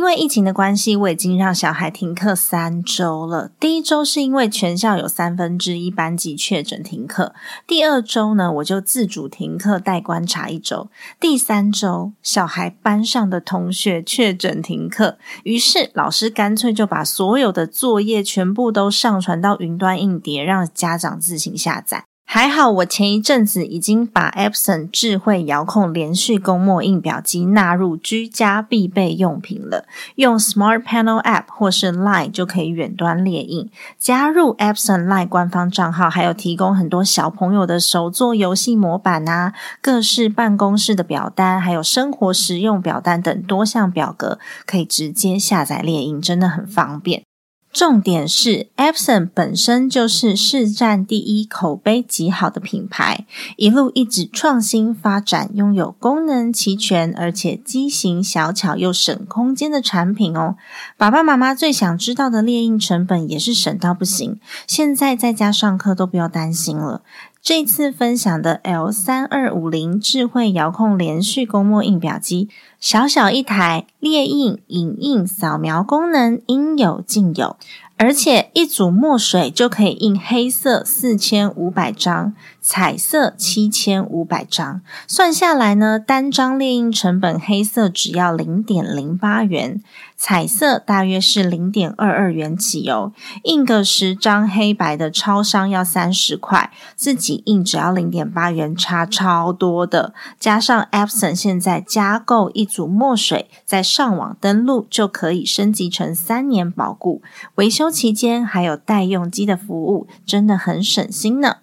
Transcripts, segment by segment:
因为疫情的关系，我已经让小孩停课三周了。第一周是因为全校有三分之一班级确诊停课，第二周呢，我就自主停课待观察一周。第三周，小孩班上的同学确诊停课，于是老师干脆就把所有的作业全部都上传到云端硬碟，让家长自行下载。还好，我前一阵子已经把 Epson 智慧遥控连续供墨印表机纳入居家必备用品了。用 Smart Panel App 或是 Line 就可以远端列印。加入 Epson Line 官方账号，还有提供很多小朋友的手作游戏模板啊，各式办公室的表单，还有生活实用表单等多项表格，可以直接下载列印，真的很方便。重点是，Epson 本身就是市占第一、口碑极好的品牌，一路一直创新发展，拥有功能齐全而且机型小巧又省空间的产品哦。爸爸妈妈最想知道的猎印成本也是省到不行，现在在家上课都不要担心了。这次分享的 L 三二五零智慧遥控连续供墨印表机，小小一台，列印、影印、扫描功能应有尽有，而且一组墨水就可以印黑色四千五百张，彩色七千五百张。算下来呢，单张列印成本黑色只要零点零八元，彩色大约是零点二二元起哦。印个十张黑白的超商要三十块，自己。印只要零点八元，差超多的。加上 Epson 现在加购一组墨水，在上网登录就可以升级成三年保固，维修期间还有代用机的服务，真的很省心呢。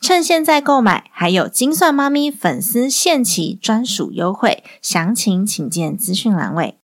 趁现在购买，还有金算妈咪粉丝限期专属优惠，详情请见资讯栏位。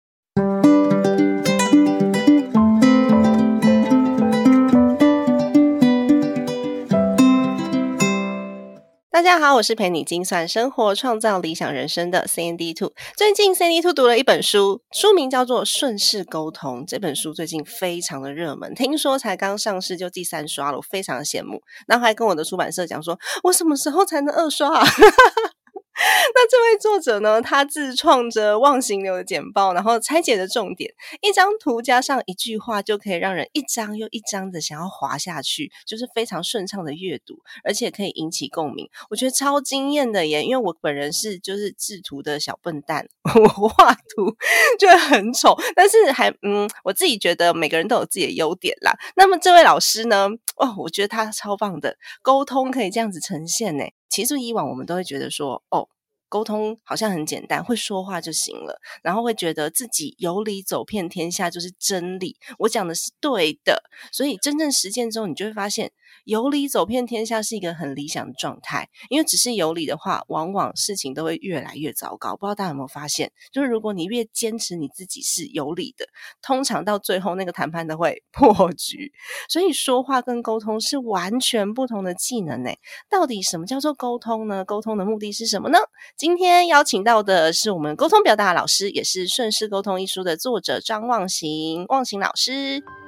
大家好，我是陪你精算生活、创造理想人生的 C N D Two。最近 C N D Two 读了一本书，书名叫做《顺势沟通》。这本书最近非常的热门，听说才刚上市就第三刷了，我非常的羡慕。然后还跟我的出版社讲说，我什么时候才能二刷啊？那这位作者呢？他自创着忘形流的简报，然后拆解的重点，一张图加上一句话，就可以让人一张又一张的想要滑下去，就是非常顺畅的阅读，而且可以引起共鸣。我觉得超惊艳的耶！因为我本人是就是制图的小笨蛋，我画图就很丑，但是还嗯，我自己觉得每个人都有自己的优点啦。那么这位老师呢？哦，我觉得他超棒的，沟通可以这样子呈现呢。其实以往我们都会觉得说，哦。沟通好像很简单，会说话就行了，然后会觉得自己有理走遍天下就是真理，我讲的是对的。所以真正实践之后，你就会发现。有理走遍天下是一个很理想的状态，因为只是有理的话，往往事情都会越来越糟糕。不知道大家有没有发现，就是如果你越坚持你自己是有理的，通常到最后那个谈判都会 破局。所以说话跟沟通是完全不同的技能呢。到底什么叫做沟通呢？沟通的目的是什么呢？今天邀请到的是我们沟通表达老师，也是《顺势沟通》一书的作者张望行，望行老师。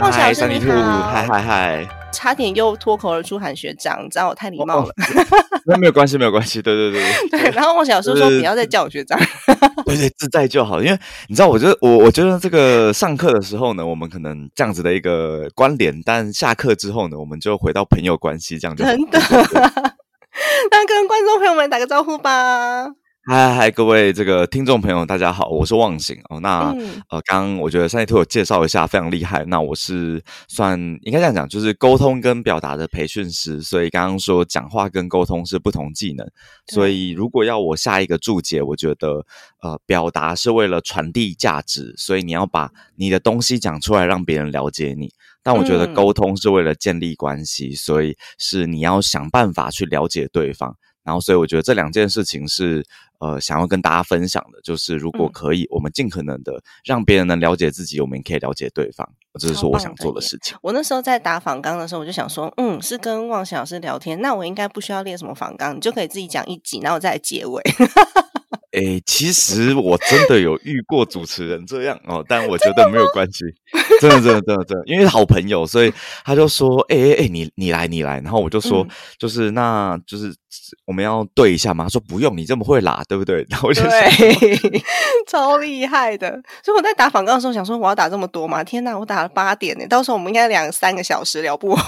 嗨，三 D 兔，嗨嗨嗨！差点又脱口而出喊学长，你知道我太礼貌了。那没有关系，没有关系。对对对 对。然后我小时候说不要再叫我学长。对对，自在就好。因为你知道，我觉得我我觉得这个上课的时候呢，我们可能这样子的一个关联，但下课之后呢，我们就回到朋友关系，这样就真的。那跟观众朋友们打个招呼吧。嗨嗨，各位这个听众朋友，大家好，我是忘形哦。那、嗯呃，刚刚我觉得三叶兔有介绍一下，非常厉害。那我是算应该这样讲，就是沟通跟表达的培训师，所以刚刚说讲话跟沟通是不同技能。所以如果要我下一个注解，我觉得呃，表达是为了传递价值，所以你要把你的东西讲出来，让别人了解你。但我觉得嗯沟通是为了建立关系，所以是你要想办法去了解对方。然后，所以我觉得这两件事情是呃想要跟大家分享的，就是如果嗯。可以，我们尽可能的让别人能了解自己，我们也可以了解对方，这是说我想做的事情。我那时候在打访纲的时候，我就想说，嗯，是跟旺祥老师聊天，那我应该不需要列什么访纲，你就可以自己讲一集，然后我再来结尾。诶，其实我真的有遇过主持人这样哦，但我觉得没有关系，真的，真的，真的，真的，因为好朋友，所以他就说，哎哎哎，你你来，你来，然后我就说，嗯就是那就是我们要对一下嘛，他说不用，你这么会拉，对不对？然后我就想，对，超厉害的。所以我在打访纲的时候想说，我要打这么多吗？天哪，我打了八点呢，到时候我们应该两三个小时聊不完。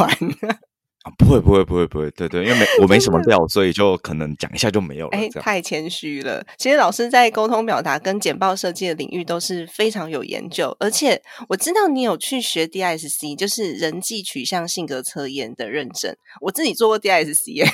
啊不会，不会，不会，不会，对对，因为没我没什么料，所以就可能讲一下就没有了，哎，太谦虚了。其实老师在沟通表达跟简报设计的领域都是非常有研究，而且我知道你有去学 DISC，就是人际取向性格测验的认证。我自己做过 DISC，耶、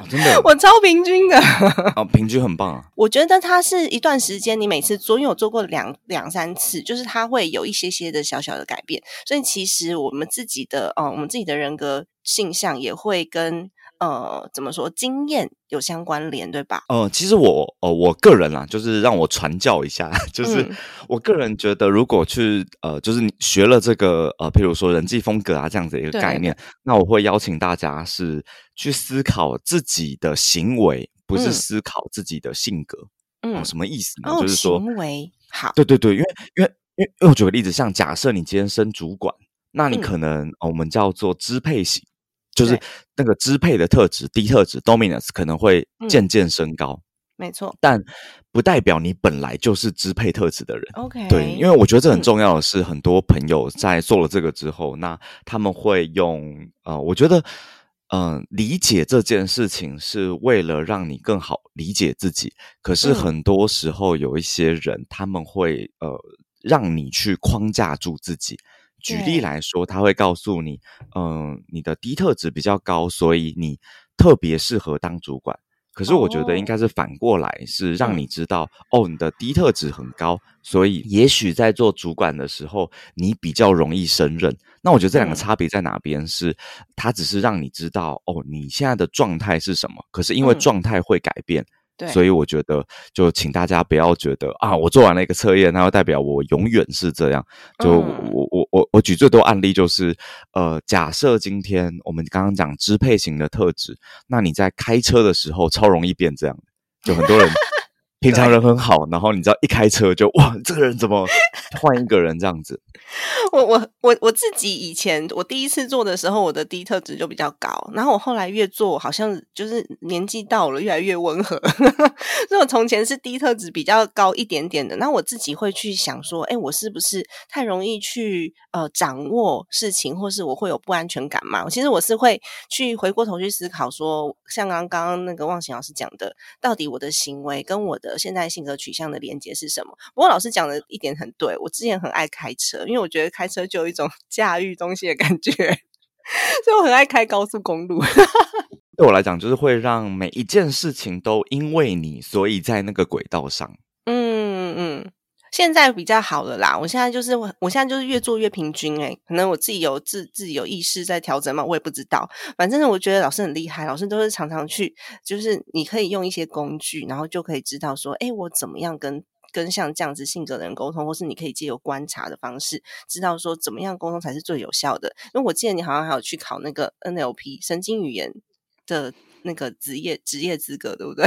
哦真的，我超平均的。哦，平均很棒啊。我觉得它是一段时间，你每次做，因为我做过两两三次，就是它会有一些些的小小的改变。所以其实我们自己的哦，我们自己的人格性向也会跟呃怎么说经验有相关联，对吧？呃，其实我呃，我个人啦，就是让我传教一下，就是嗯我个人觉得，如果去呃，就是你学了这个呃，譬如说人际风格啊这样子一个概念，那我会邀请大家是去思考自己的行为，不是嗯思考自己的性格。哦，嗯，什么意思呢？哦，就是说，行为好，对对对，因为因为因为因为我举个例子，像假设你今天升主管，那你嗯可能、呃我们叫做支配型，就是那个支配的特质，低特质 dominance 可能会嗯渐渐升高。没错。但不代表你本来就是支配特质的人。OK，对，因为我觉得这很嗯重要的是，很多朋友在做了这个之后，那他们会用呃，我觉得嗯、呃理解这件事情是为了让你更好理解自己。可是嗯很多时候有一些人，他们会呃让你去框架住自己。举例来说，他会告诉你，嗯、你的低特质比较高，所以你特别适合当主管。可是我觉得应哦该是反过来，是让嗯你知道，哦，你的低特质很高，所以也许在做主管的时候，你比较容易胜任。那我觉得这两个嗯差别在哪边？是它只是让你知道，哦，你现在的状态是什么。可是因为嗯状态会改变，对，所以我觉得，就请大家不要觉得啊，我做完了一个测验，那就代表我永远是这样。就嗯我我我我举最多案例就是，呃，假设今天我们刚刚讲支配型的特质，那你在开车的时候超容易变这样，就很多人平常人很好，然后你知道一开车就哇，这个人怎么 换一个人这样子？我我我我自己以前我第一次做的时候，我的低特质就比较高，然后我后来越做，好像就是年纪到了，越来越温和。所以我从前是低特质比较高一点点的，那我自己会去想说，哎，我是不是太容易去呃掌握事情，或是我会有不安全感嘛？其实我是会去回过头去思考说，像刚刚刚那个忘形老师讲的，到底我的行为跟我的现在性格取向的连接是什么？不过老师讲的一点很对，我之前很爱开车，因为我觉得开车就有一种 驾驭东西的感觉，所以我很爱开高速公路。对我来讲，就是会让每一件事情都因为你，所以在那个轨道上。嗯嗯，现在比较好了啦。我现在就是我，我现在就是越做越平均诶、可能我自己有自自己有意识在调整嘛，我也不知道。反正，我觉得老师很厉害，老师都是常常去，就是你可以用一些工具，然后就可以知道说，诶，我怎么样跟。跟像这样子性格的人沟通，或是你可以借由观察的方式，知道说怎么样沟通才是最有效的。因为我记得你好像还有去考那个 NLP 神经语言的那个职业职业资格，对不对？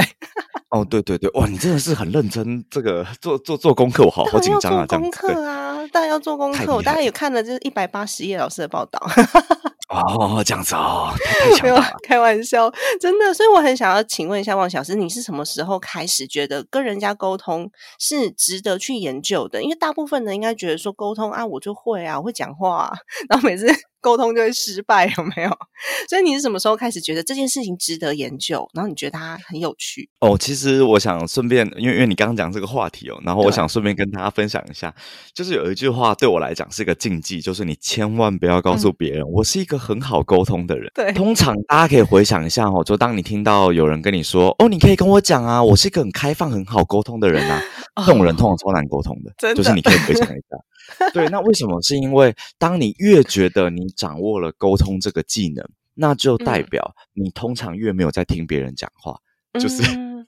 哦，对对对，哇，你真的是很认真，这个做做做功课，我好好紧张啊，这样子。对课啊，当然要做功课。我大概太厉害了有看了就是一百八十页老师的报道。哦，这样子哦，太太 没有强大了。开玩笑，真的。所以我很想要请问一下汪小师，你是什么时候开始觉得跟人家沟通是值得去研究的？因为大部分人应该觉得说沟通啊，我就会啊，我会讲话、啊，然后每次沟通就会失败，有没有？所以你是什么时候开始觉得这件事情值得研究？然后你觉得它很有趣？哦，其实我想顺便，因为因为你刚刚讲这个话题哦，然后我想顺便跟大家分享一下，就是有一句话对我来讲是个禁忌，就是你千万不要告诉别人，我是一个很好沟通的人。对通常大家可以回想一下哦，就当你听到有人跟你说，哦，你可以跟我讲啊，我是一个很开放、很好沟通的人啊，这种人通常超难沟通的，的就是你可以回想一下。对，那为什么？是因为当你越觉得你掌握了沟通这个技能，那就代嗯表你通常越没有在听别人讲话。就是嗯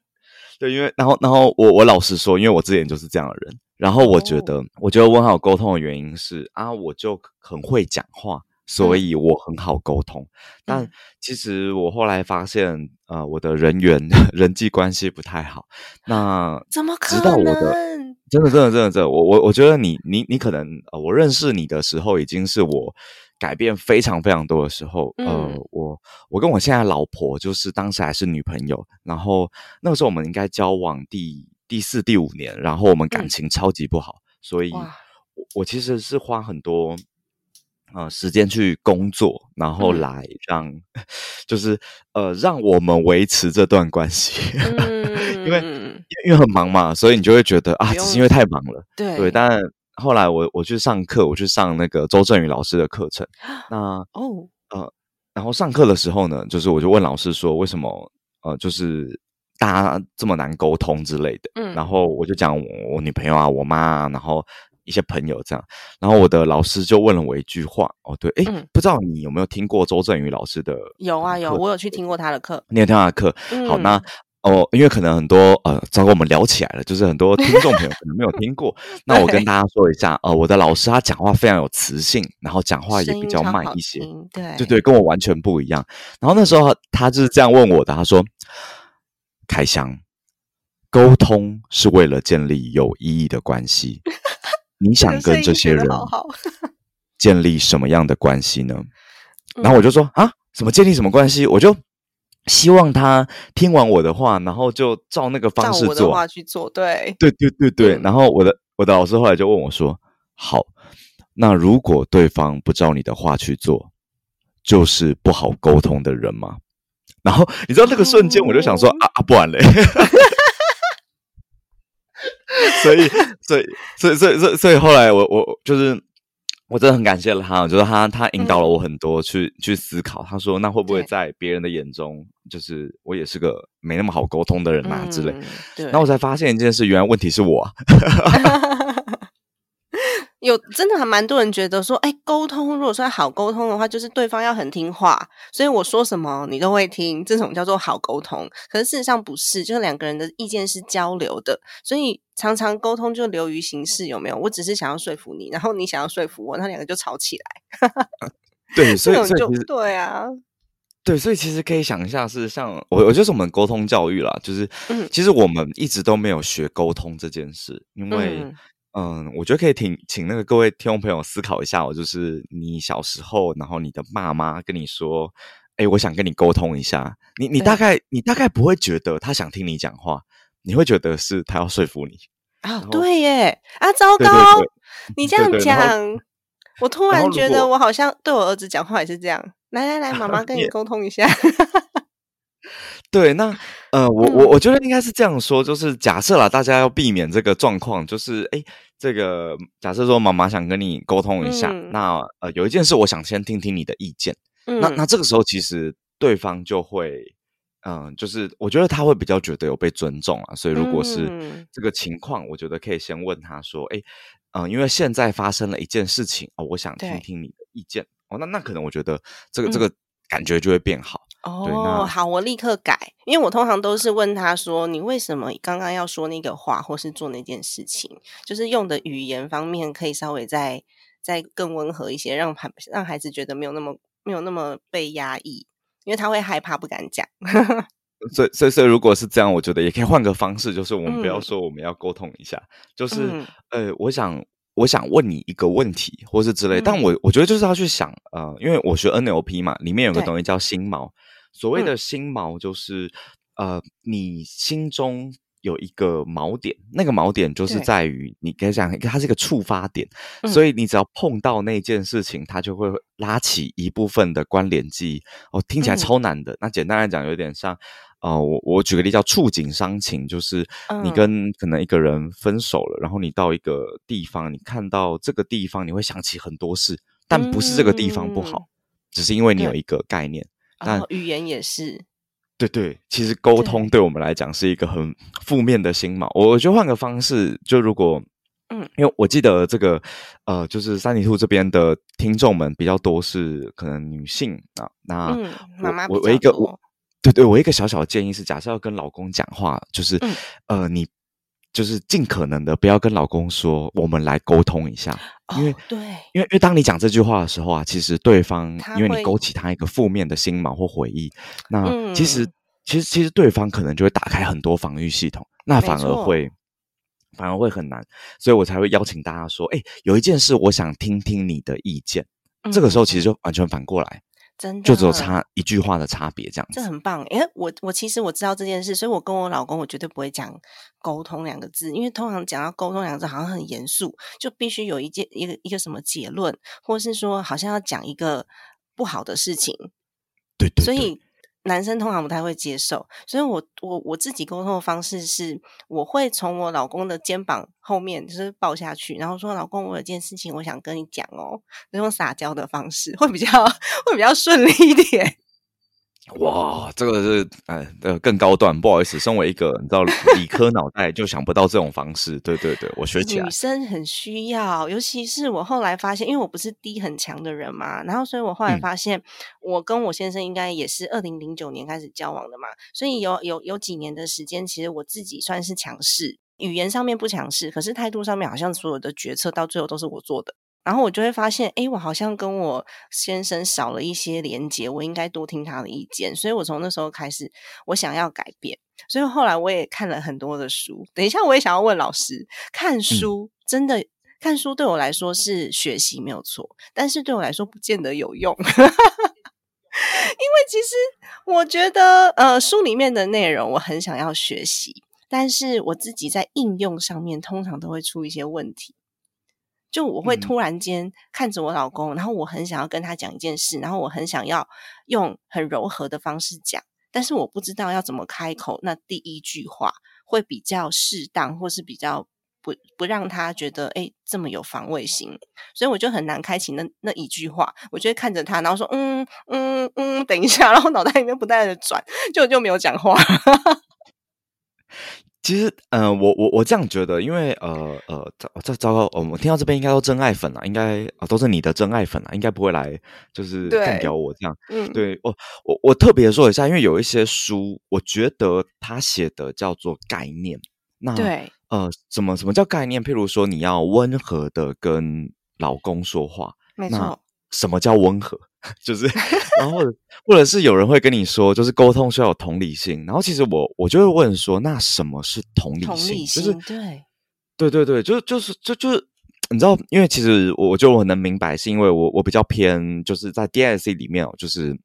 对，因为然后然后我我老实说，因为我之前就是这样的人，然后我觉哦得、我觉得我很好沟通的原因是啊，我就很会讲话，所嗯以我很好沟通。但嗯其实我后来发现，呃，我的人缘 人际关系不太好。那怎么可直到我的能？真的真的真的真的，我我我觉得你你你可能呃，我认识你的时候已经是我改变非常非常多的时候。呃嗯，我我跟我现在老婆就是当时还是女朋友，然后那个时候我们应该交往第第四第五年，然后我们感嗯情超级不好，所以我我其实是花很多。呃，时间去工作，然后嗯来让，就是呃，让我们维持这段关系。嗯，因为因为很忙嘛，所以你就会觉得啊，只是因为太忙了。对对，但后来我我去上课，我去上那个周振宇老师的课程。那哦呃，然后上课的时候呢，就是我就问老师说，为什么呃，就是大家这么难沟通之类的。嗯然后我就讲我我女朋友啊，我妈啊，然后一些朋友这样。然后我的老师就问了我一句话，哦，对，哎，嗯不知道你有没有听过周振宇老师的？有啊有，我有去听过他的课。你有听他的课？好，嗯那哦，因为可能很多呃，糟糕，我们聊起来了，就是很多听众朋友可能没有听过。那我跟大家说一下，呃，我的老师他讲话非常有磁性，然后讲话也比较慢一些，对对对，跟我完全不一样。然后那时候他就是这样问我的，他说：“凯翔，沟通是为了建立有意义的关系，你想跟这些人 建立什么样的关系呢？”嗯然后我就说啊，什么建立什么关系？我就希望他听完我的话，然后就照那个方照我的式做。话去做，对，对对对对。嗯然后我的我的老师后来就问我说：“好，那如果对方不照你的话去做，就是不好沟通的人吗？”然后你知道那个瞬间，我就想说、哦啊啊，不然嘞。所以，所以，所以，所以，所以，所以后来我我就是我真的很感谢了他，就是他他引导了我很多去、去思考。他说，那会不会在别人的眼中，就是我也是个没那么好沟通的人啊、之类。然后我才发现一件事，原来问题是我、啊。有真的还蛮多人觉得说，哎，沟通如果说好沟通的话，就是对方要很听话，所以我说什么你都会听，这种叫做好沟通。可是事实上不是，就是两个人的意见是交流的，所以常常沟通就流于形式，有没有？我只是想要说服你，然后你想要说服我，那两个就吵起来。对，所以所以对啊，对，所以其实可以想一下，是像我，我就是我们沟通教育啦，就是、嗯其实我们一直都没有学沟通这件事，因为嗯嗯我觉得可以请请那个各位听众朋友思考一下哦，就是你小时候，然后你的爸妈跟你说，哎，我想跟你沟通一下，你你对大概你大概不会觉得他想听你讲话，你会觉得是他要说服你，啊，后对耶啊，糟对对糕对，你这样讲，我突然觉得我好像对我儿子讲话也是这样。来来来，妈妈 跟你沟通一下。对，那呃，我嗯。我我觉得应该是这样说，就是假设啦，大家要避免这个状况，就是哎，这个假设说妈妈想跟你沟通一下，嗯。那呃有一件事我想先听听你的意见，那那嗯。这个时候其实对方就会，嗯、就是我觉得他会比较觉得有被尊重啊，所以如果是嗯。这个情况，我觉得可以先问他说，哎，嗯、因为现在发生了一件事情哦，我想听听你的意见。哦，那那可能我觉得这个这嗯。个感觉就会变好。对哦，好，我立刻改，因为我通常都是问他说：“你为什么刚刚要说那个话，或是做那件事情？”就是用的语言方面可以稍微再再更温和一些，让孩让孩子觉得没有那么没有那么被压抑，因为他会害怕不敢讲。所以，所以，所以，如果是这样，我觉得也可以换个方式，就是我们不要嗯说我们要沟通一下，就是、嗯呃，我想我想问你一个问题，或是之类。但我我觉得就是要去想，呃，因为我学 NLP 嘛，里面有个东西叫心锚。所谓的心锚，就是呃，你心中有一个锚点，那个锚点就是在于你可以讲，它是一个触发点，所以你只要碰到那件事情，它就会拉起一部分的关联记忆。哦，听起来超难的。那简单来讲，有点像。啊，我我举个例叫触景伤情，就是你跟可能一个人分手了，然后你到一个地方，你看到这个地方，你会想起很多事，但不是这个地方不好，只是因为你有一个概念。但语言也是，对对，其实沟通对我们来讲是一个很负面的心嘛。我觉得换个方式，就如果嗯，因为我记得这个呃，就是三里兔这边的听众们比较多是可能女性啊，那妈妈我我一个我。对对，我一个小小的建议是，假设要跟老公讲话，就是呃，你就是尽可能的不要跟老公说，我们来沟通一下，因为对，因为因为当你讲这句话的时候啊，其实对方因为你勾起他一个负面的心锚或回忆，那其实其实其实对方可能就会打开很多防御系统，那反而会反而会很难，所以我才会邀请大家说，哎，有一件事我想听听你的意见，这个时候其实就完全反过来。真的就只有差一句话的差别，这样这很棒。因为我我其实我知道这件事，所以我跟我老公我绝对不会讲沟通两个字，因为通常讲到沟通两个字好像很严肃，就必须有一件一个一个什么结论，或是说好像要讲一个不好的事情。对对，所以。男生通常不太会接受，所以我我我自己沟通的方式是，我会从我老公的肩膀后面就是抱下去，然后说：“老公，我有件事情我想跟你讲哦。”用撒娇的方式会比较 会比较顺利一点。哇，这个是哎，呃，更高段。不好意思，身为一个你知道理科脑袋，就想不到这种方式。对对对，我学起来。女生很需要，尤其是我后来发现，因为我不是低很强的人嘛，然后所以我后来发现，我跟我先生应该也是二零零九年开始交往的嘛，所以有有有几年的时间，其实我自己算是强势，语言上面不强势，可是态度上面好像所有的决策到最后都是我做的。然后我就会发现，哎，我好像跟我先生少了一些连接，我应该多听他的意见。所以我从那时候开始，我想要改变。所以后来我也看了很多的书。等一下，我也想要问老师，看书真的看书对我来说是学习没有错，但是对我来说不见得有用，因为其实我觉得，呃，书里面的内容我很想要学习，但是我自己在应用上面通常都会出一些问题。就我会突然间看着我老公，然后我很想要跟他讲一件事，然后我很想要用很柔和的方式讲，但是我不知道要怎么开口。那第一句话会比较适当，或是比较不不让他觉得哎这么有防卫心，所以我就很难开启那那一句话。我就会看着他，然后说嗯嗯嗯，等一下，然后脑袋里面不断的转，就就没有讲话。其实，嗯，我我我这样觉得，因为呃呃，这糟糕，我们听到这边应该都真爱粉了，应该啊都是你的真爱粉了，应该不会来就是干掉我这样。嗯，对我我我特别说一下，因为有一些书，我觉得他写的叫做概念。那对，呃，什么什么叫概念？譬如说，你要温和的跟老公说话，没错。什么叫温和？就是，然后或者是有人会跟你说，就是沟通需要有同理心。然后其实我我就会问说，那什么是同理心？就是对，对对对，就就是就就是你知道，因为其实我就我能明白，是因为我我比较偏就是在 D S C 里面哦，就是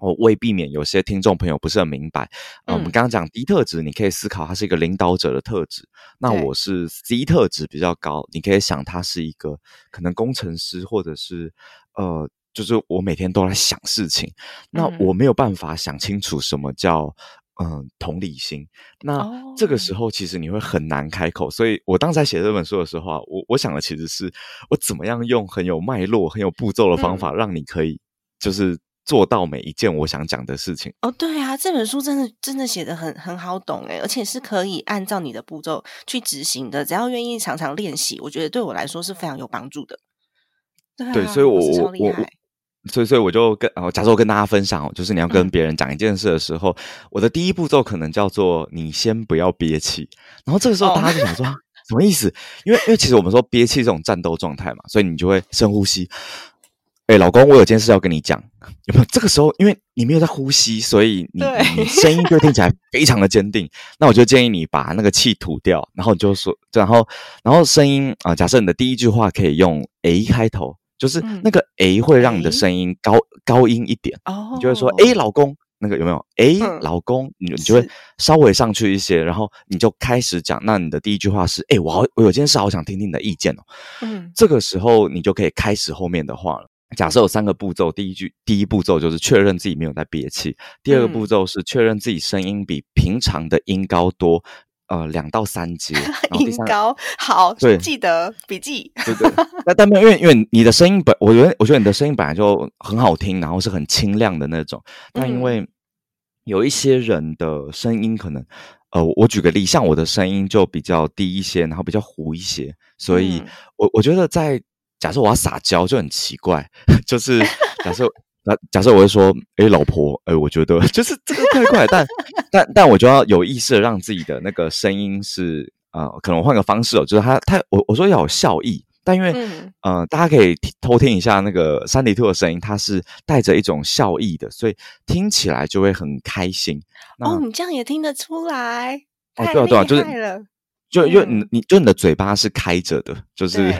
我为避免有些听众朋友不是很明白啊。我们刚刚讲 D 特质，你可以思考它是一个领导者的特质。那我是 C 特质比较高，你可以想它是一个可能工程师或者是呃。就是我每天都在想事情，那我没有办法想清楚什么叫嗯同理心。那这个时候其实你会很难开口。所以我当时在写这本书的时候啊，我我想的其实是我怎么样用很有脉络、很有步骤的方法，让你可以就是做到每一件我想讲的事情。哦，对啊，这本书真的真的写的很很好懂诶，而且是可以按照你的步骤去执行的。只要愿意常常练习，我觉得对我来说是非常有帮助的。对，所以我我我。所以，所以我就跟哦，假设我跟大家分享哦，就是你要跟别人讲一件事的时候，我的第一步骤可能叫做你先不要憋气。然后这个时候大家就想说 什么意思？因为因为其实我们说憋气这种战斗状态嘛，所以你就会深呼吸，哎、老公，我有件事要跟你讲，有没有？这个时候，因为你没有在呼吸，所以你对你你声音就听起来非常的坚定。那我就建议你把那个气吐掉，然后你就说，然后然后声音啊、假设你的第一句话可以用 A 开头，就是嗯那个 A 会让你的诶声音高高音一点，哦，你就会说，哎、老公。那个有没有？哎、嗯老公，你你就会稍微上去一些，然后你就开始讲。那你的第一句话是：哎、我好，我有件事好想听听你的意见哦。嗯这个时候你就可以开始后面的话了。假设有三个步骤，第一句第一步骤就是确认自己没有在憋气，第二个步嗯骤是确认自己声音比平常的音高多，呃，两到三阶。音高好，对记得笔记。对对，那但没有，因为因为你的声音本，我觉得我觉得你的声音本来就很好听，然后是很清亮的那种，但因嗯为有一些人的声音可能。呃，我我举个例，像我的声音就比较低一些，然后比较糊一些，所以嗯我我觉得在假设我要撒娇就很奇怪，就是假设假假设我会说，诶，老婆，诶，我觉得 就是这个怪怪，但但但我就要有意识的让自己的那个声音是呃，可能换个方式哦，就是他他我我说要有笑意，但因为、嗯。呃，大家可以听偷听一下那个三里兔的声音，它是带着一种笑意的，所以听起来就会很开心。哦，你这样也听得出来，哦对啊对啊就是。就因为你嗯。你就你的嘴巴是开着的，就是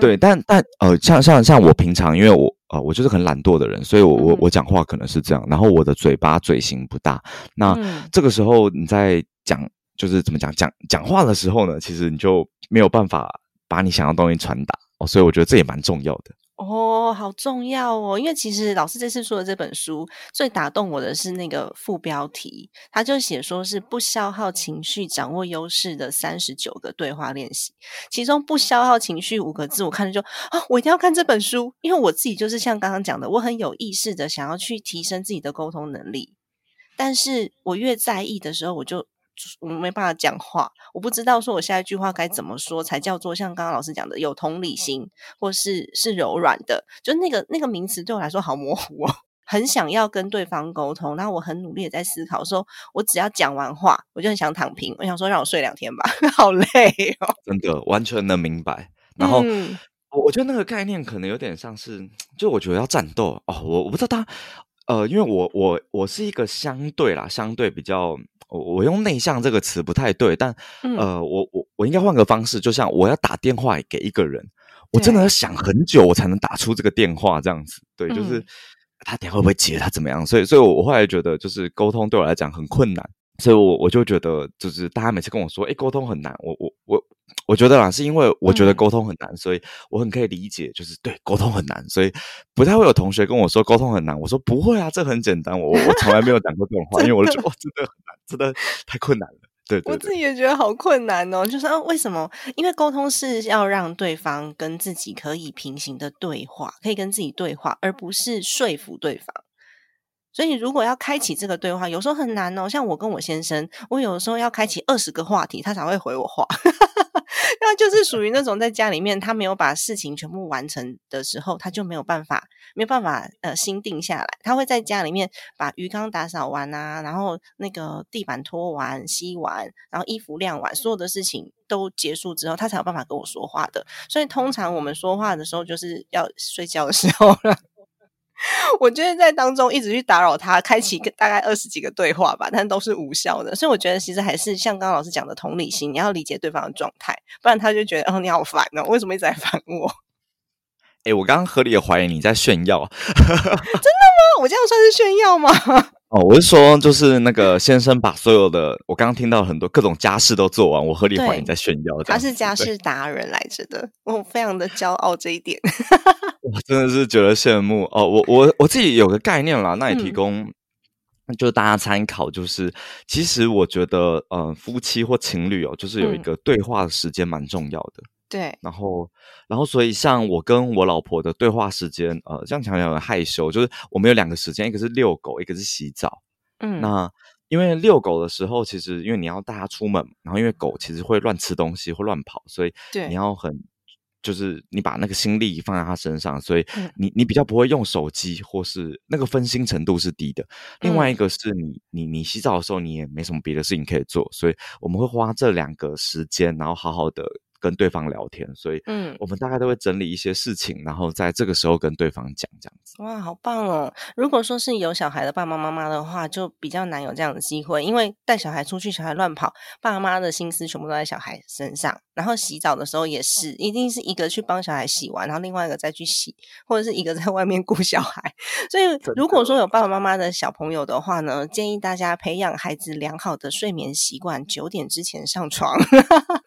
对 对，但但呃，像像像我平常，因为我呃我就是很懒惰的人，所以我我嗯我讲话可能是这样，然后我的嘴巴嘴型不大，那、嗯这个时候你在讲就是怎么讲讲讲话的时候呢，其实你就没有办法把你想要的东西传达哦，所以我觉得这也蛮重要的。哦，好重要哦！因为其实老师这次说的这本书最打动我的是那个副标题，他就写说是不消耗情绪、掌握优势的三十九个对话练习，其中不消耗情绪五个字，我看了就啊，我一定要看这本书，因为我自己就是像刚刚讲的，我很有意识的想要去提升自己的沟通能力，但是我越在意的时候，我就我没办法讲话，我不知道说我下一句话该怎么说才叫做像刚刚老师讲的有同理心，或是是柔软的，就那个那个名词对我来说好模糊哦。很想要跟对方沟通，然后我很努力的在思考，说我只要讲完话，我就很想躺平，我想说让我睡两天吧，好累哦。真的完全能明白。然后、嗯我我觉得那个概念可能有点像是，就我觉得要战斗哦，我我不知道他，呃，因为我我我是一个相对啦，相对比较，我我用内向这个词不太对，但、嗯。呃，我我我应该换个方式，就像我要打电话给一个人，我真的要想很久，我才能打出这个电话，这样子，对，就是嗯。他等下会不会接，他怎么样，所以所以我我后来觉得就是沟通对我来讲很困难。所以我我就觉得，就是大家每次跟我说，哎，沟通很难，我我我我觉得啦，是因为我觉得嗯沟通很难，所以我很可以理解，就是对沟通很难，所以不太会有同学跟我说沟通很难。我说不会啊，这很简单，我我我从来没有讲过这种话，因为我就觉得哇，真的很难，真的太困难了。对对对，我自己也觉得好困难哦，就是、啊、为什么？因为沟通是要让对方跟自己可以平行的对话，可以跟自己对话，而不是说服对方。所以，如果要开启这个对话，有时候很难哦。像我跟我先生，我有时候要开启二十个话题，他才会回我话。那就是属于那种在家里面，他没有把事情全部完成的时候，他就没有办法，没有办法呃心定下来。他会在家里面把鱼缸打扫完啊，然后那个地板拖完、吸完，然后衣服晾完，所有的事情都结束之后，他才有办法跟我说话的。所以通常我们说话的时候，就是要睡觉的时候了。我就是在当中一直去打扰他，开启大概二十几个对话吧，但都是无效的。所以我觉得其实还是像刚刚老师讲的同理心，你要理解对方的状态，不然他就觉得哦你好烦哦，为什么一直在烦我？哎，我刚刚合理的怀疑你在炫耀 真的吗我这样算是炫耀吗？哦，我是说，就是那个先生把所有的我刚刚听到很多各种家事都做完，我合理怀疑你在炫耀。他是家事达人来着的，我非常的骄傲这一点。我真的是觉得羡慕哦！我我我自己有个概念啦，那也提嗯供，就是大家参考。就是其实我觉得，呃，夫妻或情侣哦，就是有一嗯个对话的时间蛮重要的。对，然后，然后，所以像我跟我老婆的对话时间，呃，这样讲起来很害羞，就是我们有两个时间，一个是遛狗，一个是洗澡。嗯，那因为遛狗的时候，其实因为你要带它出门，然后因为狗其实会乱吃东西，会乱跑，所以你。要很就是你把那个心力放在它身上，所以嗯。你你比较不会用手机，或是那个分心程度是低的。另外一个是你你你洗澡的时候，你也没什么别的事情可以做，所以我们会花这两个时间，然后好好的跟对方聊天，所以嗯我们大概都会整理一些事情，然后在这个时候跟对方讲这样子。哇，好棒哦！如果说是有小孩的爸爸妈妈的话，就比较难有这样的机会，因为带小孩出去，小孩乱跑，爸妈的心思全部都在小孩身上。然后洗澡的时候也是，一定是一个去帮小孩洗完，然后另外一个再去洗，或者是一个在外面顾小孩。所以，如果说有爸爸妈妈的小朋友的话呢，建议大家培养孩子良好的睡眠习惯，九点之前上床。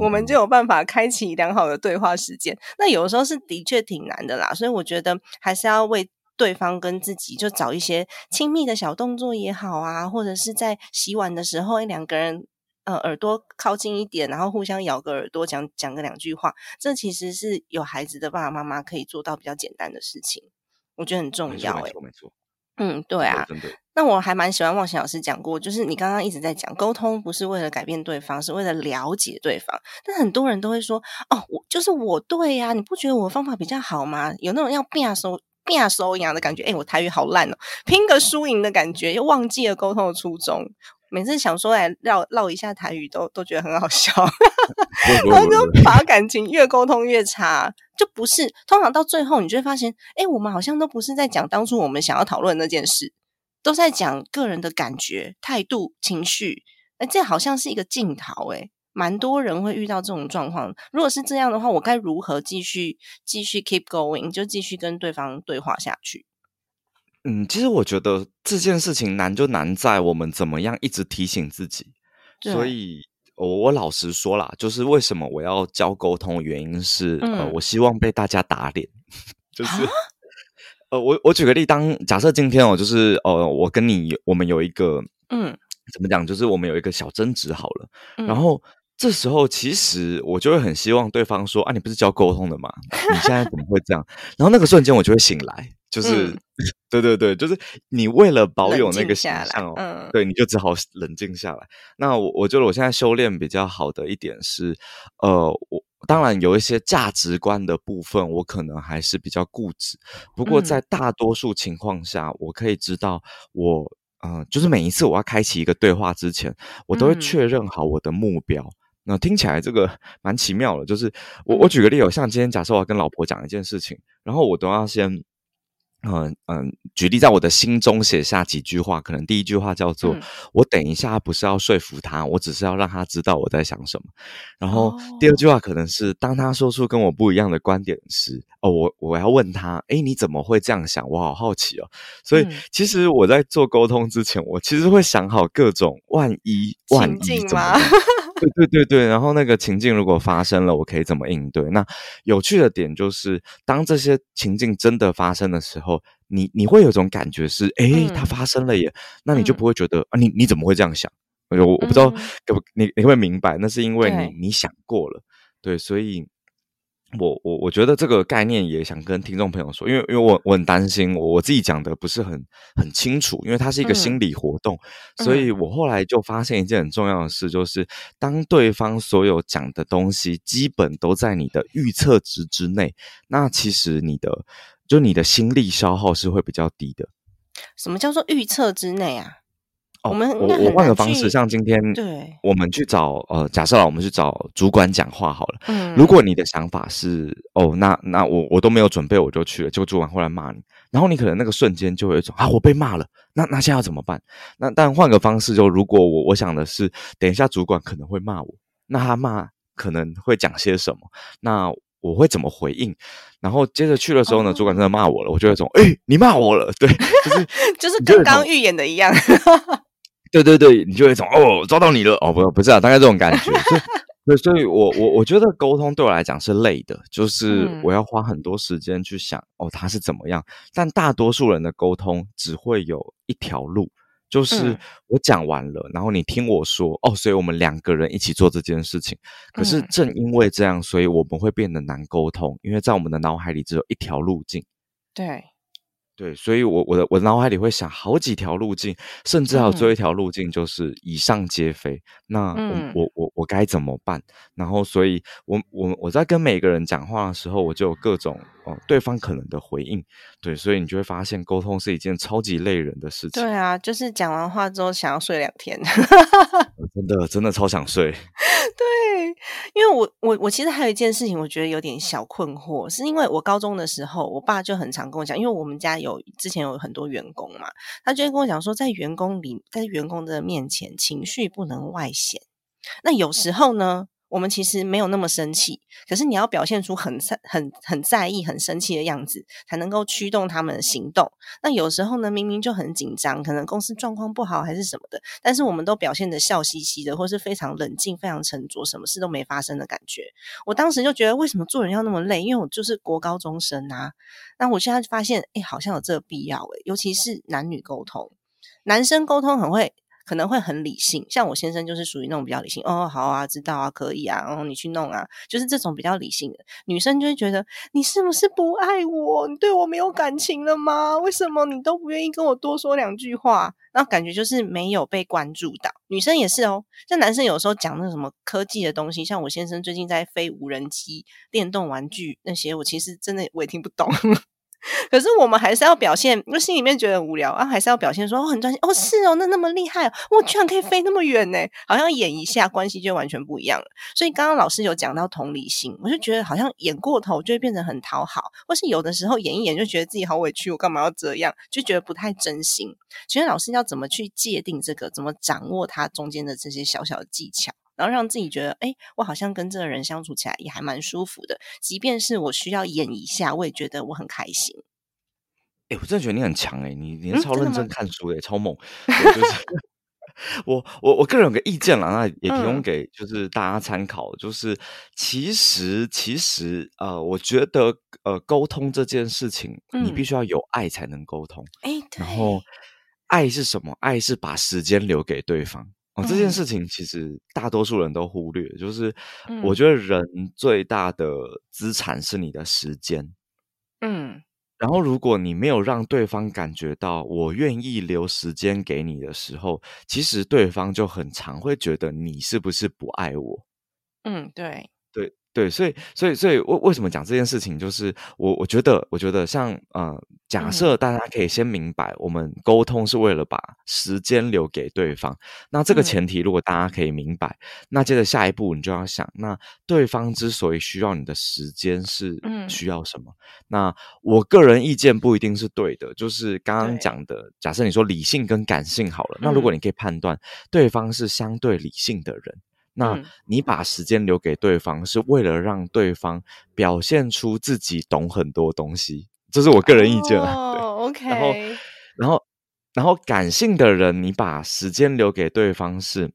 我们就有办法开启良好的对话时间。那有的时候是的确挺难的啦，所以我觉得还是要为对方跟自己就找一些亲密的小动作也好啊，或者是在洗碗的时候，哎，两个人呃耳朵靠近一点，然后互相咬个耳朵，讲讲个两句话，这其实是有孩子的爸爸妈妈可以做到比较简单的事情，我觉得很重要、欸。错没错没错，嗯，对啊，那我还蛮喜欢忘形老师讲过，就是你刚刚一直在讲沟通不是为了改变对方，是为了了解对方。但很多人都会说，哦，我就是我对呀、你不觉得我的方法比较好吗？有那种要变收变收一样的感觉。哎，我台语好烂哦，拼个输赢的感觉，又忘记了沟通的初衷。每次想说来唠唠一下台语都，都觉得很好笑。然后就把感情越沟通越差，就不是通常到最后，你就会发现，哎，我们好像都不是在讲当初我们想要讨论的那件事，都在讲个人的感觉、态度、情绪。哎，这好像是一个镜头，哎，蛮多人会遇到这种状况。如果是这样的话，我该如何继续继续 keep going，就继续跟对方对话下去？嗯，其实我觉得这件事情难就难在我们怎么样一直提醒自己。所以，我我老实说啦，就是为什么我要教沟通，的原因是、呃，嗯我希望被大家打脸，就是啊。呃，我我举个例，当假设今天哦，就是呃，我跟你我们有一个嗯怎么讲，就是我们有一个小争执好了，嗯然后这时候其实我就会很希望对方说啊，你不是教沟通的吗？你现在怎么会这样？然后那个瞬间我就会醒来，就 是、嗯对对对，就是你为了保有那个形象哦，嗯对，你就只好冷静下来。那我我觉得我现在修炼比较好的一点是，呃，我当然有一些价值观的部分，我可能还是比较固执。不过嗯在大多数情况下，我可以知道我，呃，就是每一次我要开启一个对话之前，我都会嗯确认好我的目标。那听起来这个 蛮奇妙的，就是我我举个例子，像今天假设我要跟老婆讲一件事情，然后我都要先。嗯嗯，举例在我的心中写下几句话，可能第一句话叫做：嗯我等一下不是要说服他，我只是要让他知道我在想什么。然后哦第二句话可能是当他说出跟我不一样的观点时，哦，我我要问他，诶，你怎么会这样想？我好好奇哦。所以嗯其实我在做沟通之前，我其实会想好各种万一万一怎么样对对对对，然后那个情境如果发生了，我可以怎么应对？那有趣的点就是，当这些情境真的发生的时候，你你会有一种感觉是，哎，它嗯发生了耶，那你就嗯不会觉得啊，你你怎么会这样想？我我不知道嗯可不你你会明白，那是因为你你想过了，对，所以。我我我觉得这个概念也想跟听众朋友说，因为因为我我很担心我我自己讲的不是很很清楚，因为它是一个心嗯理活动，所以我后来就发现一件很重要的事，就是当对方所有讲的东西基本都在你的预测值之内，那其实你的就你的心力消耗是会比较低的。什么叫做预测之内啊？哦，我们我我换个方式，像今天对我们去找呃，假设啊，我们去找主管讲话好了。嗯如果你的想法是哦，那那我我都没有准备我就去了，结果主管后来骂你，然后你可能那个瞬间就会有一种啊，我被骂了，那那现在要怎么办？那但换个方式，就如果我我想的是，等一下主管可能会骂我，那他骂可能会讲些什么？那我会怎么回应？然后接着去的时候呢，哦主管真的骂我了，我就有一种哎，你骂我了，对，就是 就是跟刚刚预演的一样。对对对，你就有一种哦，抓到你了哦，不不是啊，大概这种感觉。所以，对，所以我我我觉得沟通对我来讲是累的，就是嗯我要花很多时间去想哦，他是怎么样。但大多数人的沟通只会有一条路，就是嗯我讲完了，然后你听我说哦，所以我们两个人一起做这件事情。可是嗯正因为这样，所以我们会变得难沟通，因为在我们的脑海里只有一条路径。对，对，所以我我的我脑海里会想好几条路径，甚至还有最后一条路径就是以上皆非。那我、嗯我我我该怎么办？然后，所以我我我在跟每个人讲话的时候，我就有各种哦对方可能的回应。对，所以你就会发现沟通是一件超级累人的事情。对啊，就是讲完话之后想要睡两天。真的真的超想睡。对，因为我我我其实还有一件事情，我觉得有点小困惑，是因为我高中的时候，我爸就很常跟我讲，因为我们家有之前有很多员工嘛，他就会跟我讲说，在员工里，在员工的面前，情绪不能外显。那有时候呢？我们其实没有那么生气，可是你要表现出很在、很很在意、很生气的样子，才能够驱动他们的行动。那有时候呢，明明就很紧张，可能公司状况不好还是什么的，但是我们都表现的笑嘻嘻的，或是非常冷静、非常沉着，什么事都没发生的感觉。我当时就觉得，为什么做人要那么累？因为我就是国高中生啊。那我现在发现，哎，好像有这个必要诶，尤其是男女沟通，男生沟通很会。可能会很理性，像我先生就是属于那种比较理性。哦，好啊，知道啊，可以啊，然后你去弄啊，就是这种比较理性的女生就会觉得你是不是不爱我？你对我没有感情了吗？为什么你都不愿意跟我多说两句话？然后感觉就是没有被关注到。女生也是哦，像男生有时候讲那什么科技的东西，像我先生最近在飞无人机、电动玩具那些，我其实真的我也听不懂。可是我们还是要表现，因为心里面觉得很无聊啊，还是要表现说哦很专心。哦，是哦，那那么厉害哦，我居然可以飞那么远呢，好像演一下关系就完全不一样了。所以刚刚老师有讲到同理心，我就觉得好像演过头就会变成很讨好，或是有的时候演一演就觉得自己好委屈，我干嘛要这样，就觉得不太真心。请问老师要怎么去界定这个，怎么掌握它中间的这些小小的技巧？然后让自己觉得，哎，我好像跟这个人相处起来也还蛮舒服的，即便是我需要演一下，我也觉得我很开心。哎，我真的觉得你很强哎，你你超认真看书的，超猛。就是 我我我个人有个意见啦，那也提供给就是大家参考。就是其实其实呃，我觉得呃，沟通这件事情，你必须要有爱才能沟通。哎，然后爱是什么？爱是把时间留给对方。哦，这件事情其实大多数人都忽略，就是我觉得人最大的资产是你的时间，嗯，然后如果你没有让对方感觉到我愿意留时间给你的时候，其实对方就很常会觉得你是不是不爱我？嗯，对。对，所以，所以，所以，为为什么讲这件事情？就是我，我觉得，我觉得，像呃，假设大家可以先明白，我们沟通是为了把时间留给对方。那这个前提，如果大家可以明白，那接着下一步，你就要想，那对方之所以需要你的时间是需要什么？那我个人意见不一定是对的，就是刚刚讲的，假设你说理性跟感性好了，那如果你可以判断对方是相对理性的人。那你把时间留给对方，是为了让对方表现出自己懂很多东西，这是我个人意见啊。OK，然后，然后，然后感性的人，你把时间留给对方，是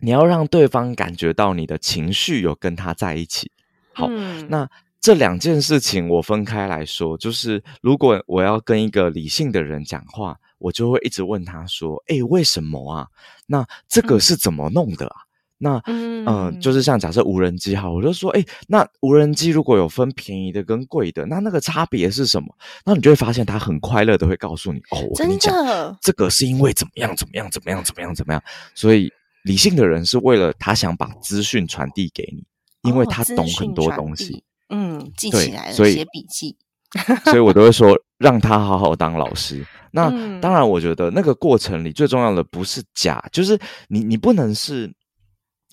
你要让对方感觉到你的情绪有跟他在一起。好，那这两件事情我分开来说，就是如果我要跟一个理性的人讲话，我就会一直问他说：“哎，为什么啊？那这个是怎么弄的啊？”那嗯，就是像假设无人机哈，我就说，哎，那无人机如果有分便宜的跟贵的，那那个差别是什么？那你就会发现他很快乐的会告诉你，哦，我跟你讲，这个是因为怎么样怎么样怎么样怎么样怎么样。所以理性的人是为了他想把资讯传递给你，因为他懂很多东西，嗯，记起来了，所以写笔记。所以我都会说，让他好好当老师。那当然，我觉得那个过程里最重要的不是假，就是你你不能是。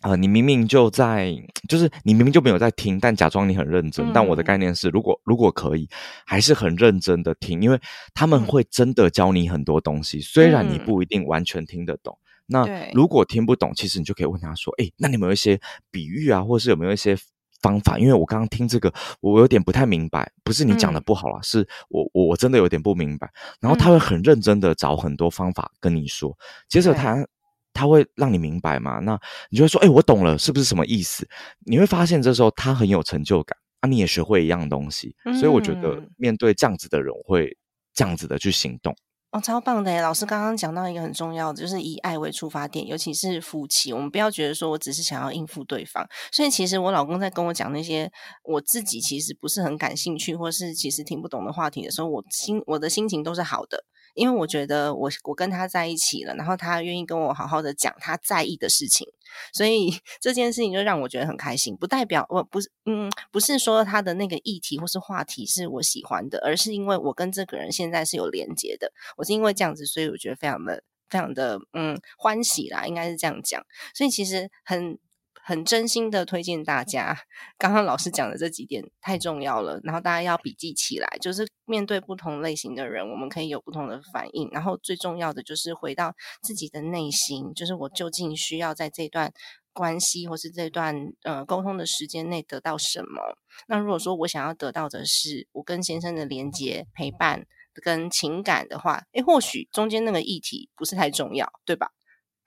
啊，你明明就在，就是你明明就没有在听，但假装你很认真。但我的概念是，如果如果可以，还是很认真的听，因为他们会真的教你很多东西。虽然你不一定完全听得懂，那如果听不懂，其实你就可以问他说：“哎，那你有没有一些比喻啊，或者是有没有一些方法？因为我刚刚听这个，我有点不太明白。不是你讲的不好啦，是我我我真的有点不明白。然后他会很认真的找很多方法跟你说，接着他。他会让你明白吗？那你就会说：“哎，我懂了，是不是什么意思？”你会发现这时候他很有成就感啊！你也学会一样东西，所以我觉得面对这样子的人，我会这样子的去行动。哦，超棒的！老师刚刚讲到一个很重要的，就是以爱为出发点，尤其是夫妻，我们不要觉得说我只是想要应付对方。所以其实我老公在跟我讲那些我自己其实不是很感兴趣，或是其实听不懂的话题的时候，我心我的心情都是好的。因为我觉得我我跟他在一起了，然后他愿意跟我好好的讲他在意的事情，所以 这件事情就让我觉得很开心。不代表我不是嗯，不是说他的那个议题或是话题是我喜欢的，而是因为我跟这个人现在是有连接的。我是因为这样子，所以我觉得非常的非常的嗯欢喜啦，应该是这样讲。所以其实很。很真心的推荐大家，刚刚老师讲的这几点太重要了，然后大家要笔记起来。就是面对不同类型的人，我们可以有不同的反应。然后最重要的就是回到自己的内心，就是我究竟需要在这段关系或是这段呃沟通的时间内得到什么？那如果说我想要得到的是我跟先生的连接、陪伴跟情感的话，诶，或许中间那个议题不是太重要，对吧？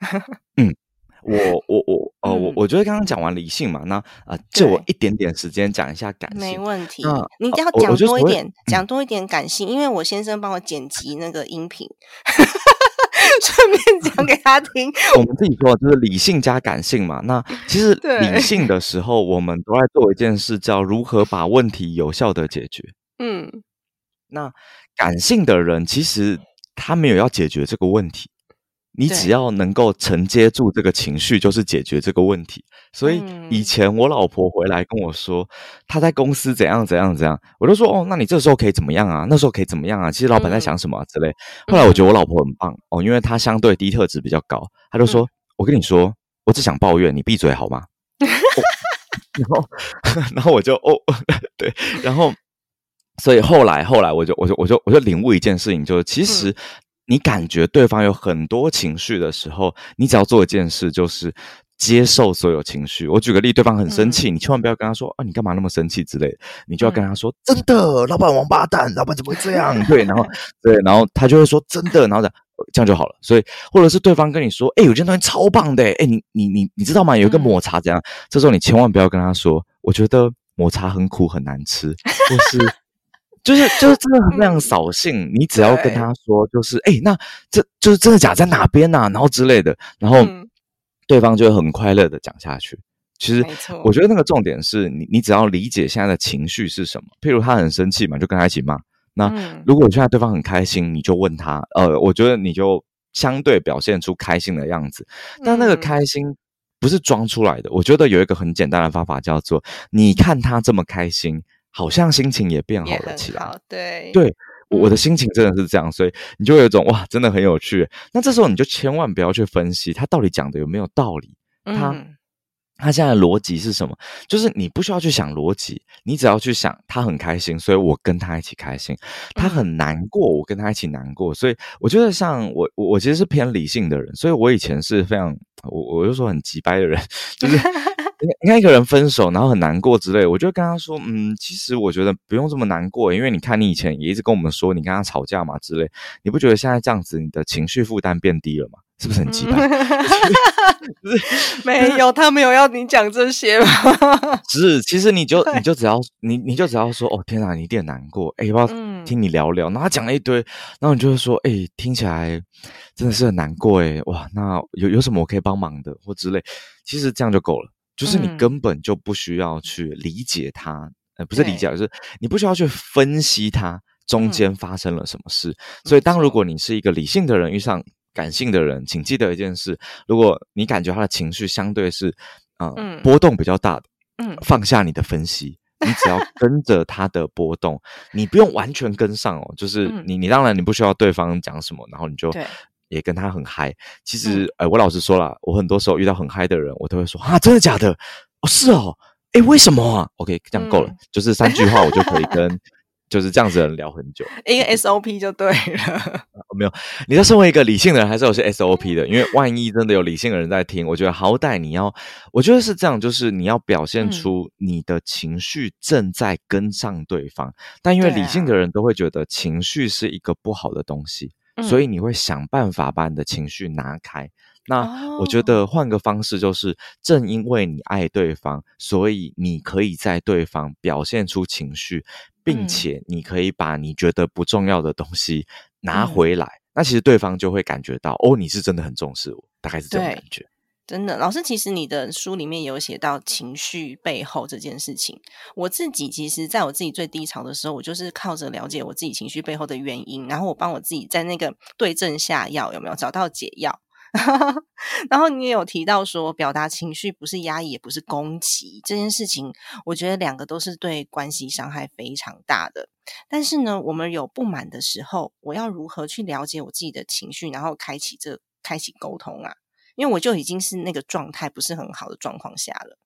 嗯。我我我呃我我觉得刚刚讲完理性嘛，那啊借我一点点时间讲一下感性，没问题。你要讲多一点，讲多一点感性，因为我先生帮我剪辑那个音频，顺便讲给 他听。我们自己说就是理性加感性嘛。那 其实理性的时候，我们都在做一件事，叫如何把问题有效的解决。嗯，那感性的人其实他没有要解决这个问题。你只要能够承接住这个情绪，就是解决这个问题。所以以前我老婆回来跟我说，她在公司怎样怎样怎样，我就说哦，那你这时候可以怎么样啊？那时候可以怎么样啊？其实老板在想什么之类。后来我觉得我老婆很棒哦，因为她相对低特质比较高，她就说：“我跟你说，我只想抱怨，你闭嘴好吗？” 然后，然后我就哦，对，然后，所以后来后来我就我就我就我就领悟一件事情，就是其实。你感觉对方有很多情绪的时候，你只要做一件事，就是接受所有情绪。我举个例，对方很生气，你千万不要跟他说：“啊，你干嘛那么生气？”之类的，你就要跟他说：“真的，老板王八蛋，老板怎么会这样？” 对，然后对，然后他就会说：“真的。”然后这样就好了。所以，或者是对方跟你说：“哎，有件东西超棒的，哎，你你你你知道吗？有一个抹茶怎样？”这时候你千万不要跟他说：“我觉得抹茶很苦很难吃。”或是。就是就是真的非常扫兴，你只要跟他说，就是哎，那这就是真的假在哪边呐？然后之类的，然后对方就会很快乐的讲下去。其实我觉得那个重点是你，你只要理解现在的情绪是什么。譬如他很生气嘛，就跟他一起骂。那如果现在对方很开心，你就问他，呃，我觉得你就相对表现出开心的样子。但那个开心不是装出来的。我觉得有一个很简单的方法，叫做你看他这么开心。好像心情也变好了起来，对对，我的心情真的是这样，所以你就有一种哇，真的很有趣。那这时候你就千万不要去分析他到底讲的有没有道理，他他现在的逻辑是什么？就是你不需要去想逻辑，你只要去想他很开心，所以我跟他一起开心；他很难过，我跟他一起难过。所以我觉得，像我我我其实是偏理性的人，所以我以前是非常我我就说很急掰的人，就是。你看一个人分手，然后很难过之类，我就跟他说：“嗯，其实我觉得不用这么难过，因为你看你以前也一直跟我们说你跟他吵架嘛之类，你不觉得现在这样子你的情绪负担变低了吗？是不是很奇怪？没有，他没有要你讲这些吗？是，其实你就你就只要你你就只要说哦，天哪，你一定难过，哎，要不要听你聊聊？然后他讲了一堆，然后你就会说，哎，听起来真的是很难过，哎，哇，那有有什么我可以帮忙的或之类，其实这样就够了。”就是你根本就不需要去理解他，呃，不是理解，就是你不需要去分析他中间发生了什么事。所以，当如果你是一个理性的人遇上感性的人，请记得一件事：如果你感觉他的情绪相对是嗯波动比较大的，嗯，放下你的分析，你只要跟着他的波动，你不用完全跟上哦。就是你，你当然你不需要对方讲什么，然后你就。也跟他很嗨，其实，呃，我老实说了，我很多时候遇到很嗨的人，我都会说啊，真的假的？哦，是哦，哎，为什么啊？OK，这样够了，就是三句话，我就可以跟就是这样子的人聊很久，一个 SOP 就对了。没有，你要身为一个理性的人，还是有些 SOP 的，因为万一真的有理性的人在听，我觉得好歹你要，我觉得是这样，就是你要表现出你的情绪正在跟上对方，但因为理性的人都会觉得情绪是一个不好的东西。所以你会想办法把你的情绪拿开。那我觉得换个方式，就是正因为你爱对方，所以你可以在对方表现出情绪，并且你可以把你觉得不重要的东西拿回来。那其实对方就会感觉到，哦，你是真的很重视我，大概是这种感觉。真的，老师，其实你的书里面有写到情绪背后这件事情。我自己其实，在我自己最低潮的时候，我就是靠着了解我自己情绪背后的原因，然后我帮我自己在那个对症下药，有没有找到解药？然后你也有提到说，表达情绪不是压抑，也不是攻击这件事情，我觉得两个都是对关系伤害非常大的。但是呢，我们有不满的时候，我要如何去了解我自己的情绪，然后开启这开启沟通啊？因为我就已经是那个状态不是很好的状况下了。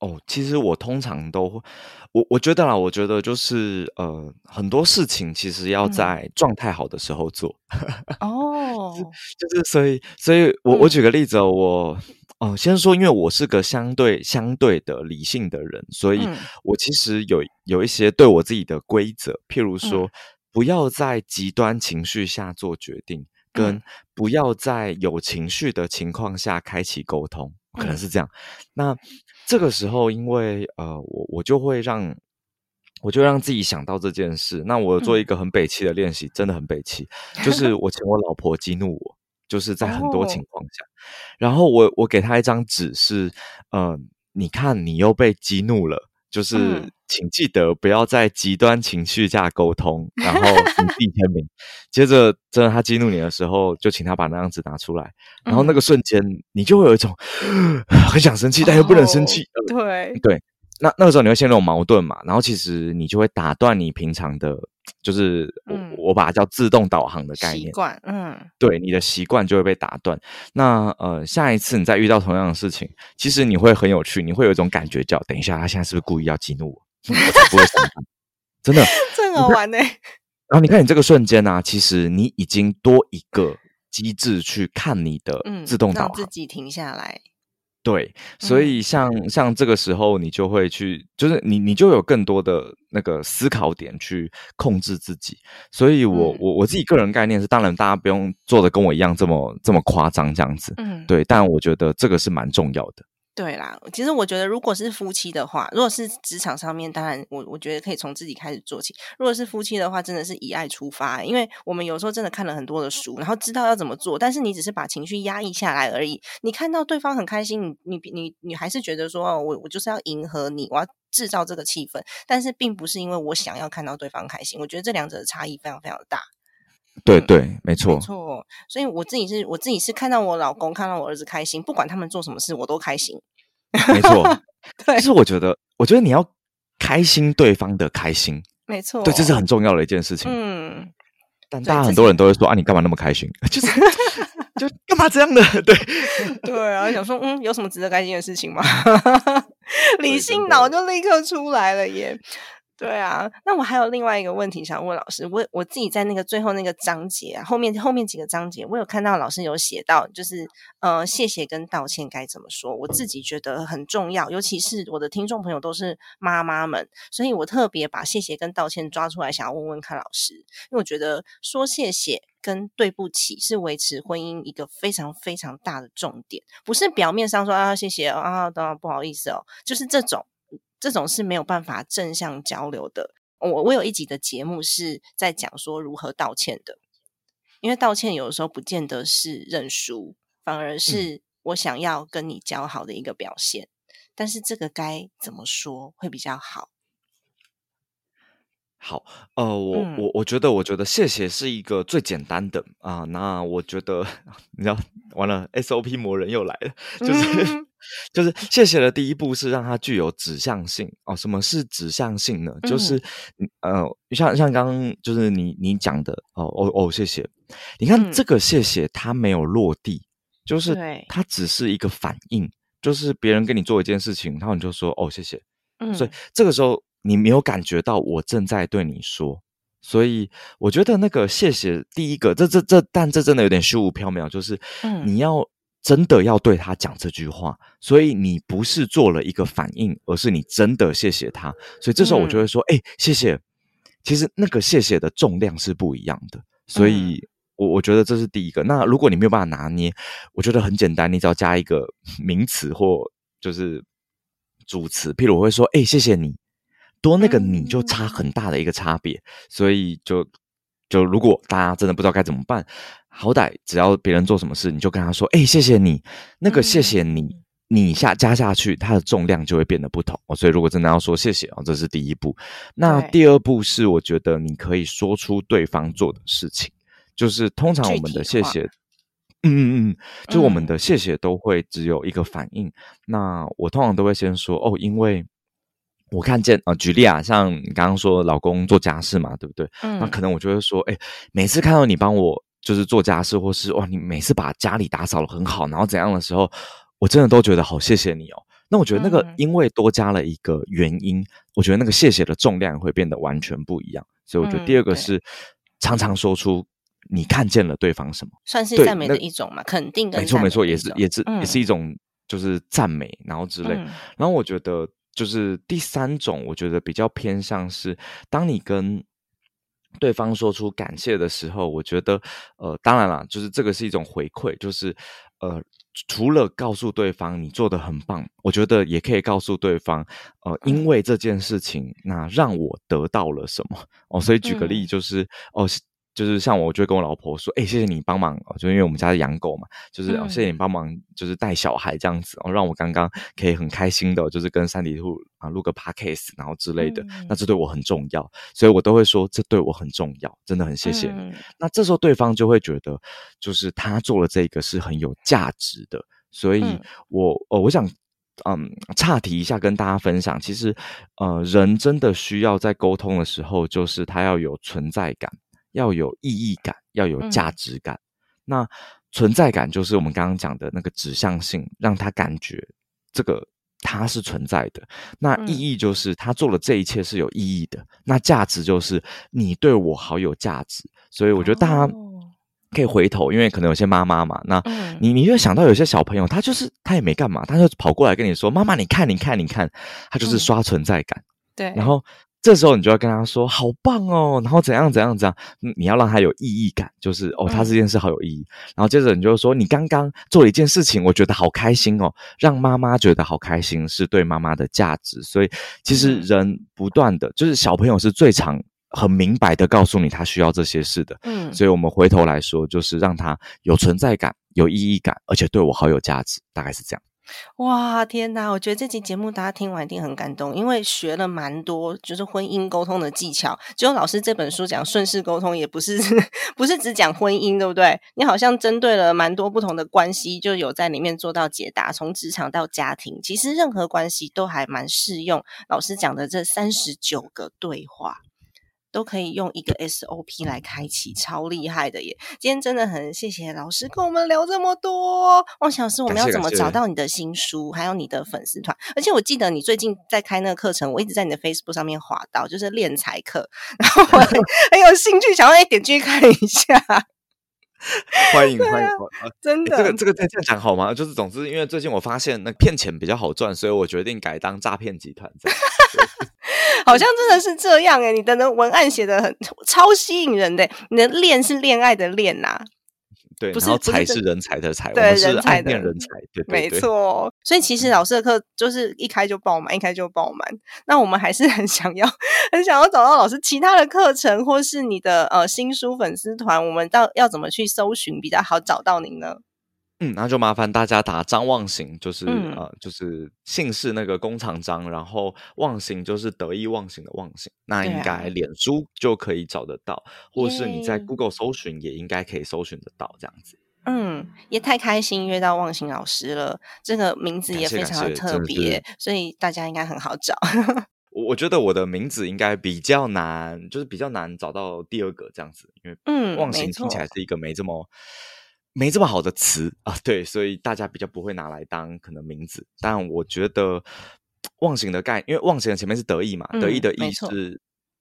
哦，其实我通常都，我我觉得啦，我觉得就是呃，很多事情其实要在状态好的时候做。哦，就是所以，所以我我举个例子哦，我哦，先说，因为我是个相对相对的理性的人，所以我其实有有一些对我自己的规则，譬如说，不要在极端情绪下做决定，跟不要在有情绪的情况下开启沟通，可能是这样。那这个时候，因为呃，我我就会让，我就让自己想到这件事。那我做一个很北气的练习，真的很北气，就是我请我老婆激怒我，就是在很多情况下，然后我我给她一张纸，是呃，你看你又被激怒了。就是，请记得不要在极端情绪下沟通，然后你自己签名。接着，真的他激怒你的时候，就请他把那张纸拿出来，然后那个瞬间，你就会有一种很想生气，但又不能生气。对对。那那个时候你会陷入矛盾嘛？然后其实你就会打断你平常的，就是我我把它叫自动导航的概念。习惯，嗯，对，你的习惯就会被打断。那呃，下一次你再遇到同样的事情，其实你会很有趣，你会有一种感觉叫：等一下，他现在是不是故意要激怒我？我才不会。真的，真好玩呢。然后你看，你这个瞬间呢，其实你已经多一个机制去看你的自动导航，自己停下来。对，所以像像这个时候，你就会去，就是你你就有更多的那个思考点去控制自己。所以我我我自己个人概念是，当然大家不用做的跟我一样这么这么夸张这样子，嗯，对，但我觉得这个是蛮重要的。对啦，其实我觉得，如果是夫妻的话，如果是职场上面，当然我我觉得可以从自己开始做起。如果是夫妻的话，真的是以爱出发，因为我们有时候真的看了很多的书，然后知道要怎么做，但是你只是把情绪压抑下来而已。你看到对方很开心，你你你你还是觉得说，我我就是要迎合你，我要制造这个气氛，但是并不是因为我想要看到对方开心。我觉得这两者的差异非常非常大。对对，没错，没错。所以我自己是我自己是看到我老公看到我儿子开心，不管他们做什么事，我都开心。没错，对。其实我觉得，我觉得你要开心对方的开心，没错，对，这是很重要的一件事情。嗯。但大家很多人都会说啊，你干嘛那么开心？就是就干嘛这样的？对对啊，想说嗯，有什么值得开心的事情吗？理性脑就立刻出来了耶。对啊，那我还有另外一个问题想问老师。我我自己在那个最后那个章节啊，后面后面几个章节，我有看到老师有写到，就是呃，谢谢跟道歉该怎么说。我自己觉得很重要，尤其是我的听众朋友都是妈妈们，所以我特别把谢谢跟道歉抓出来，想要问问看老师，因为我觉得说谢谢跟对不起是维持婚姻一个非常非常大的重点，不是表面上说啊谢谢啊，当然不好意思哦，就是这种。这种是没有办法正向交流的。我我有一集的节目是在讲说如何道歉的，因为道歉有的时候不见得是认输，反而是我想要跟你交好的一个表现。但是这个该怎么说会比较好？好，呃，我我我觉得，我觉得谢谢是一个最简单的啊。那我觉得，你知道，完了，SOP 魔人又来了，就是。就是谢谢的第一步是让它具有指向性哦。什么是指向性呢？就是呃，像像刚刚就是你你讲的哦哦哦，谢谢。你看这个谢谢它没有落地，就是它只是一个反应，就是别人跟你做一件事情，然后你就说哦谢谢。嗯，所以这个时候你没有感觉到我正在对你说，所以我觉得那个谢谢第一个，这这这，但这真的有点虚无缥缈，就是你要。真的要对他讲这句话，所以你不是做了一个反应，而是你真的谢谢他。所以这时候我就会说：“哎，谢谢。”其实那个谢谢的重量是不一样的。所以，我我觉得这是第一个。那如果你没有办法拿捏，我觉得很简单，你只要加一个名词或就是主词，譬如我会说：“哎，谢谢你。”多那个你就差很大的一个差别。所以就就如果大家真的不知道该怎么办。好歹只要别人做什么事，你就跟他说：“哎，谢谢你。”那个谢谢你，你下加下去，它的重量就会变得不同。所以，如果真的要说谢谢哦，这是第一步。那第二步是，我觉得你可以说出对方做的事情，就是通常我们的谢谢，嗯嗯嗯，就我们嗯的谢谢都会只有一个反应。那我通常都会先说哦，因为我看见呃，举例啊，像你刚刚说老公做家事嘛，对不对？那嗯可能我就会说，哎，每次看到你帮我就是做家事，或是哇，你每次把家里打扫的很好，然后怎样的时候，我真的都觉得好谢谢你哦。那我觉得那个嗯因为多加了一个原因，我觉得那个谢谢的重量会变得完全不一样。所以我觉得嗯第二个对是常常说出你看见了对方什么。算是赞美的一种嘛，肯定的没错没错，也是也是也是嗯一种就是赞美，然后之类。嗯然后我觉得就是第三种，我觉得比较偏向是，当你跟对方说出感谢的时候，我觉得呃，当然了，就是这个是一种回馈，就是呃。除了告诉对方你做的很棒，我觉得也可以告诉对方，呃，因为这件事情，那让我得到了什么哦。所以举个例，嗯就是、哦，就是像我就会跟我老婆说，哎、谢谢你帮忙。哦，就因为我们家是养狗嘛，就是、哦、谢谢你嗯。帮忙，就是带小孩这样子哦，让我刚刚可以很开心的，就是跟三里兔啊录个 podcast，然后之类的，那嗯这对我很重要，所以我都会说这对我很重要，真的很谢谢你。嗯。那这时候对方就会觉得，就是他做了这个是很有价值的，所以嗯。我呃，我想。嗯，岔题一下，跟大家分享，其实，呃，人真的需要在沟通的时候，就是他要有存在感，要有意义感，要有价嗯值感。那存在感就是我们刚刚讲的那个指向性，让他感觉这个他是存在的。那嗯意义就是他做了这一切是有意义的。那价值就是你对我好有价值。所以我觉得大家哦可以回头，因为可能有些妈妈嘛，那嗯你你就想到有些小朋友，他就是他也没干嘛，他就跑过来跟你说：“妈妈，你看，你看，你看。”他就是嗯刷存在感。对，然后这时候你就要跟他说：“好棒哦！”然后怎样怎样怎样，嗯你要让他有意义感，就是哦，他嗯这件事好有意义。然后接着你就说：“你刚刚做了一件事情，我觉得好开心哦，让妈妈觉得好开心，是对妈妈的价值。”所以其实嗯人不断的，就是小朋友是最常很明白的告诉你他需要这些事的。嗯所以我们回头来说，就是让他有存在感、有意义感，而且对我好有价值，大概是这样。哇，天哪！我觉得这集节目大家听完一定很感动，因为学了蛮多就是婚姻沟通的技巧。只有老师这本书讲顺势沟通，也不是不是只讲婚姻，对不对？你好像针对了蛮多不同的关系，就有在里面做到解答，从职场到家庭，其实任何关系都还蛮适用。老师讲的这三十九个对话。都可以用一个 SOP 来开启，超厉害的耶！今天真的很谢谢老师跟我们聊这么多。汪小老师，我们要怎么找到你的新书，还有你的粉丝团？而且我记得你最近在开那个课程，我一直在你的 Facebook 上面滑到，就是练财课，然后我很 很有兴趣，想要一点进去看一下。欢 迎欢迎，真的，这个这个在这样讲好吗？就是总之，因为最近我发现那骗钱比较好赚，所以我决定改当诈骗集团。好像真的是这样哎！你的那文案写的很超吸引人的，你的恋是恋爱的恋呐、对，不然后才是人才的才，我对们是爱念人才，对对没。错，所以其实老师的课就是一开就爆满，一开就爆满。那我们还是很想要，很想要找到老师其他的课程，或是你的呃新书粉丝团，我们到要怎么去搜寻比较好找到您呢？嗯，那就麻烦大家打张望行，就是、嗯呃，就是姓氏那个工厂张，然后望行就是得意忘形的忘形，那应该脸书就可以找得到，或是你在耶 Google 搜寻也应该可以搜寻得到这样子。嗯，也太开心约到望行老师了，这个名字也非常的特真的是别，所以大家应该很好找。我我觉得我的名字应该比较难，就是比较难找到第二个这样子，因为嗯，忘没错形听起来，是一个没这么没这么好的词啊，对，所以大家比较不会拿来当可能名字。但我觉得忘形的概，因为忘形的前面是得意嘛，得意的意嗯没错是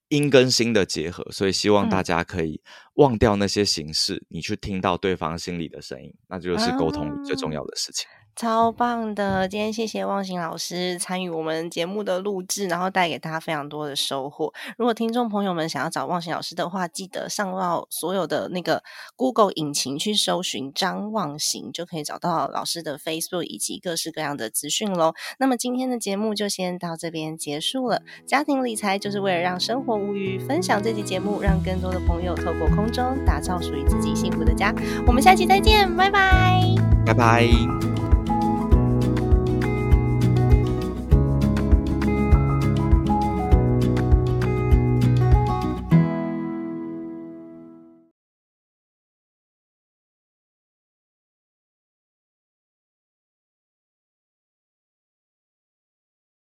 音跟心的结合，所以希望大嗯家可以忘掉那些形式，你去听到对方心里的声音，那就是沟通最重啊要的事情。超棒的！今天谢谢忘形老师参与我们节目的录制，然后带给大家非常多的收获。如果听众朋友们想要找忘形老师的话，记得上到所有的那个 Google 引擎去搜寻张忘形，就可以找到老师的 Facebook 以及各式各样的资讯喽。那么今天的节目就先到这边结束了。家庭理财就是为了让生活无虞，分享这期节目，让更多的朋友透过空中打造属于自己幸福的家。我们下期再见，拜拜。拜拜。